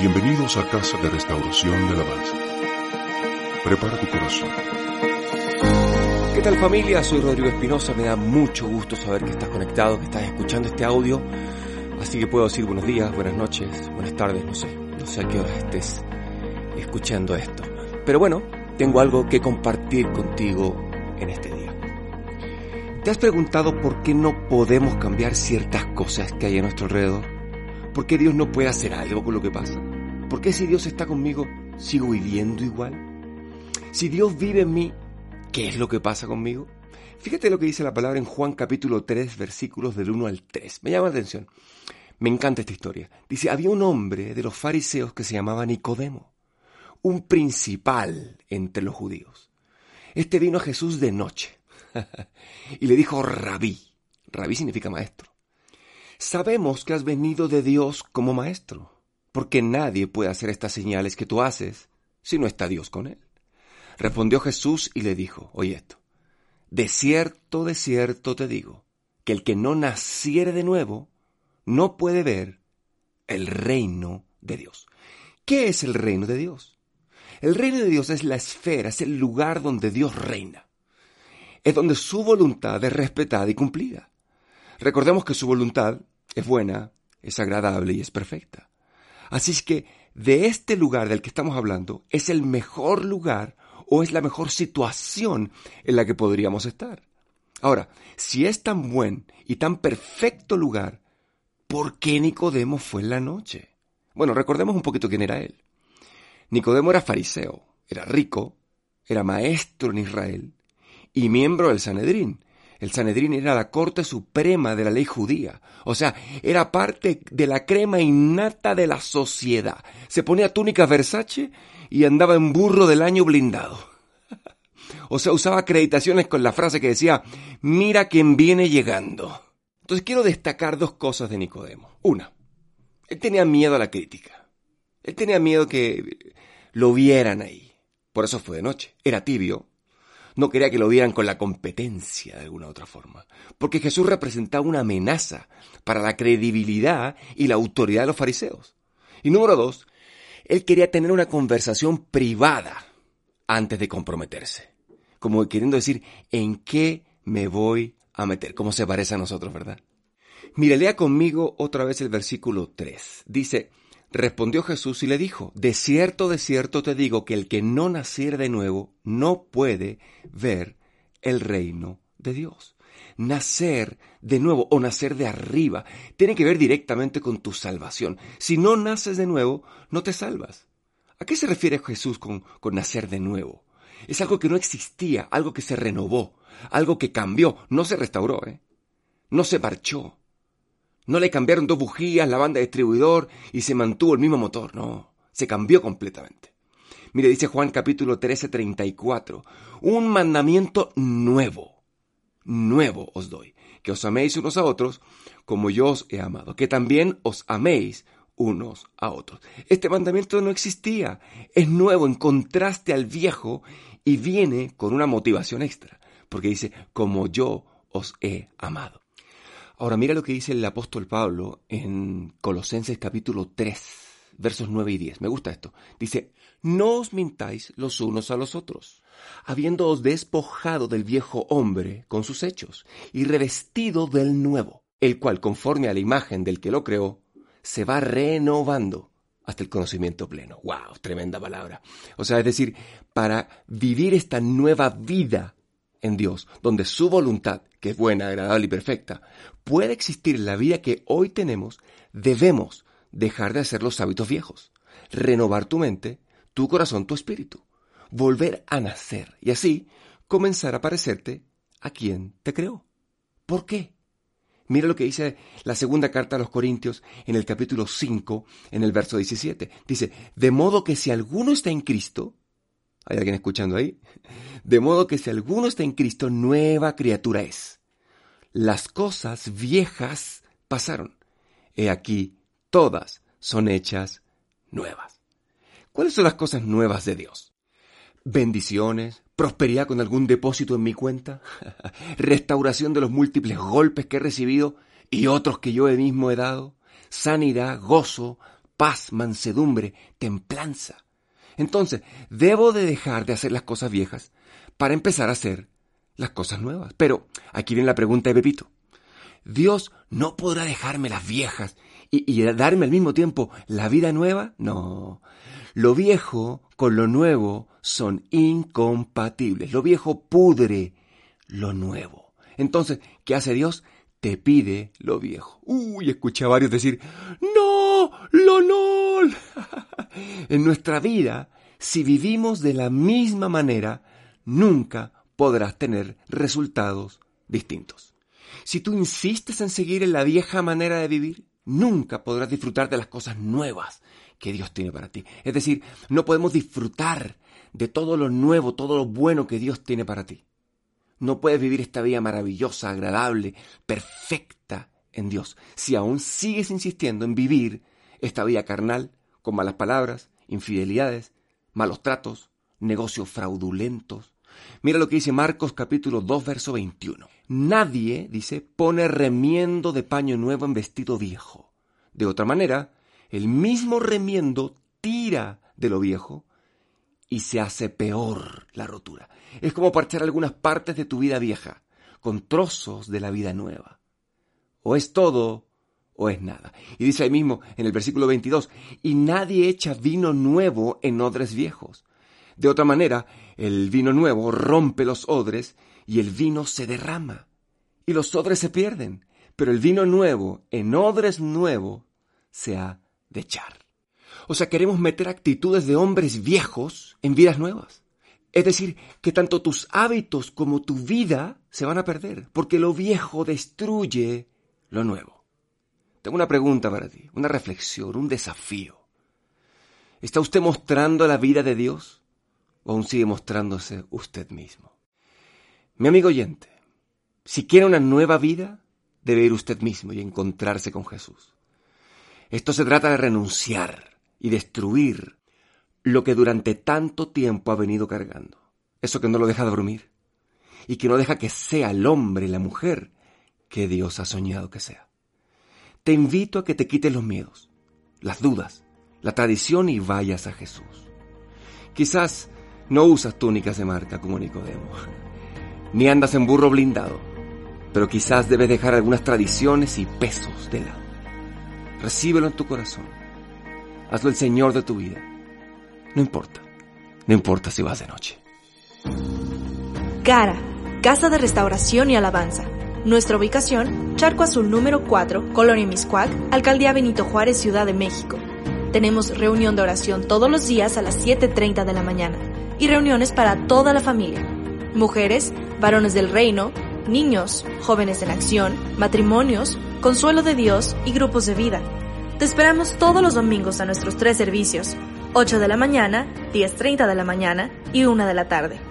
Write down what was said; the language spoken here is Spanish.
Bienvenidos a Casa de Restauración de Alabanza. Prepara tu corazón. ¿Qué tal familia? Soy Rodrigo Espinosa, me da mucho gusto saber que estás conectado, que estás escuchando este audio, así que puedo decir buenos días, buenas noches, buenas tardes, no sé, no sé a qué hora estés escuchando esto. Pero bueno, tengo algo que compartir contigo en este día. ¿Te has preguntado por qué no podemos cambiar ciertas cosas que hay a nuestro alrededor? ¿Por qué Dios no puede hacer algo con lo que pasa? ¿Por qué si Dios está conmigo sigo viviendo igual? Si Dios vive en mí, ¿qué es lo que pasa conmigo? Fíjate lo que dice la palabra en Juan capítulo 3 versículos del 1 al 3. Me llama la atención. Me encanta esta historia. Dice, había un hombre de los fariseos que se llamaba Nicodemo, un principal entre los judíos. Este vino a Jesús de noche y le dijo rabí. Rabí significa maestro. Sabemos que has venido de Dios como maestro, porque nadie puede hacer estas señales que tú haces si no está Dios con él. Respondió Jesús y le dijo, oye esto, de cierto, de cierto te digo, que el que no naciere de nuevo no puede ver el reino de Dios. ¿Qué es el reino de Dios? El reino de Dios es la esfera, es el lugar donde Dios reina. Es donde su voluntad es respetada y cumplida. Recordemos que su voluntad es buena, es agradable y es perfecta. Así es que de este lugar del que estamos hablando es el mejor lugar o es la mejor situación en la que podríamos estar. Ahora, si es tan buen y tan perfecto lugar, ¿por qué Nicodemo fue en la noche? Bueno, recordemos un poquito quién era él. Nicodemo era fariseo, era rico, era maestro en Israel y miembro del Sanedrín. El Sanedrín era la corte suprema de la ley judía. O sea, era parte de la crema innata de la sociedad. Se ponía túnica Versace y andaba en burro del año blindado. O sea, usaba acreditaciones con la frase que decía, mira quién viene llegando. Entonces quiero destacar dos cosas de Nicodemo. Una, él tenía miedo a la crítica. Él tenía miedo que lo vieran ahí. Por eso fue de noche. Era tibio, no quería que lo vieran con la competencia de alguna otra forma, porque Jesús representaba una amenaza para la credibilidad y la autoridad de los fariseos. Y número dos, él quería tener una conversación privada antes de comprometerse, como queriendo decir, ¿en qué me voy a meter? Como se parece a nosotros, ¿verdad? Mire, lea conmigo otra vez el versículo 3. Dice, Respondió Jesús y le dijo, De cierto, de cierto te digo que el que no naciere de nuevo no puede ver el reino de Dios. Nacer de nuevo o nacer de arriba tiene que ver directamente con tu salvación. Si no naces de nuevo, no te salvas. ¿A qué se refiere Jesús con, con nacer de nuevo? Es algo que no existía, algo que se renovó, algo que cambió, no se restauró, ¿eh? no se marchó, no le cambiaron dos bujías, la banda de distribuidor y se mantuvo el mismo motor. No, se cambió completamente. Mire, dice Juan capítulo 13, 34. Un mandamiento nuevo, nuevo os doy, que os améis unos a otros como yo os he amado, que también os améis unos a otros. Este mandamiento no existía, es nuevo en contraste al viejo y viene con una motivación extra, porque dice, como yo os he amado. Ahora mira lo que dice el apóstol Pablo en Colosenses capítulo 3, versos 9 y 10. Me gusta esto. Dice, no os mintáis los unos a los otros, habiéndoos despojado del viejo hombre con sus hechos y revestido del nuevo, el cual conforme a la imagen del que lo creó, se va renovando hasta el conocimiento pleno. ¡Wow! Tremenda palabra. O sea, es decir, para vivir esta nueva vida en Dios, donde su voluntad, que es buena, agradable y perfecta, puede existir la vida que hoy tenemos, debemos dejar de hacer los hábitos viejos, renovar tu mente, tu corazón, tu espíritu, volver a nacer y así comenzar a parecerte a quien te creó. ¿Por qué? Mira lo que dice la segunda carta a los Corintios en el capítulo 5, en el verso 17. Dice, de modo que si alguno está en Cristo, ¿Hay alguien escuchando ahí? De modo que si alguno está en Cristo, nueva criatura es. Las cosas viejas pasaron. He aquí, todas son hechas nuevas. ¿Cuáles son las cosas nuevas de Dios? Bendiciones, prosperidad con algún depósito en mi cuenta, restauración de los múltiples golpes que he recibido y otros que yo mismo he dado, sanidad, gozo, paz, mansedumbre, templanza. Entonces, debo de dejar de hacer las cosas viejas para empezar a hacer las cosas nuevas. Pero aquí viene la pregunta de Pepito. ¿Dios no podrá dejarme las viejas y, darme al mismo tiempo la vida nueva? No. Lo viejo con lo nuevo son incompatibles. Lo viejo pudre lo nuevo. Entonces, ¿qué hace Dios? Te pide lo viejo. Uy, escuché a varios decir, no, lo no. en nuestra vida, si vivimos de la misma manera, nunca podrás tener resultados distintos. Si tú insistes en seguir en la vieja manera de vivir, nunca podrás disfrutar de las cosas nuevas que Dios tiene para ti. Es decir, no podemos disfrutar de todo lo nuevo, todo lo bueno que Dios tiene para ti. No puedes vivir esta vida maravillosa, agradable, perfecta en Dios, si aún sigues insistiendo en vivir esta vida carnal con malas palabras, infidelidades, malos tratos, negocios fraudulentos, Mira lo que dice Marcos capítulo 2, verso 21. Nadie, dice, pone remiendo de paño nuevo en vestido viejo. De otra manera, el mismo remiendo tira de lo viejo y se hace peor la rotura. Es como parchar algunas partes de tu vida vieja con trozos de la vida nueva. O es todo o es nada. Y dice ahí mismo en el versículo 22, y nadie echa vino nuevo en odres viejos. De otra manera, el vino nuevo rompe los odres y el vino se derrama. Y los odres se pierden. Pero el vino nuevo en odres nuevo se ha de echar. O sea, queremos meter actitudes de hombres viejos en vidas nuevas. Es decir, que tanto tus hábitos como tu vida se van a perder, porque lo viejo destruye lo nuevo. Tengo una pregunta para ti, una reflexión, un desafío. ¿Está usted mostrando la vida de Dios? O aún sigue mostrándose usted mismo. Mi amigo oyente, si quiere una nueva vida, debe ir usted mismo y encontrarse con Jesús. Esto se trata de renunciar y destruir lo que durante tanto tiempo ha venido cargando. Eso que no lo deja dormir y que no deja que sea el hombre y la mujer que Dios ha soñado que sea. Te invito a que te quites los miedos, las dudas, la tradición y vayas a Jesús. Quizás no usas túnicas de marca como Nicodemo, ni andas en burro blindado, pero quizás debes dejar algunas tradiciones y pesos de lado. Recíbelo en tu corazón. Hazlo el Señor de tu vida. No importa, no importa si vas de noche. Cara, Casa de Restauración y Alabanza. Nuestra ubicación, Charco Azul número 4, Colonia Miscuac, Alcaldía Benito Juárez, Ciudad de México. Tenemos reunión de oración todos los días a las 7.30 de la mañana y reuniones para toda la familia. Mujeres, varones del reino, niños, jóvenes en acción, matrimonios, consuelo de Dios y grupos de vida. Te esperamos todos los domingos a nuestros tres servicios, 8 de la mañana, 10.30 de la mañana y 1 de la tarde.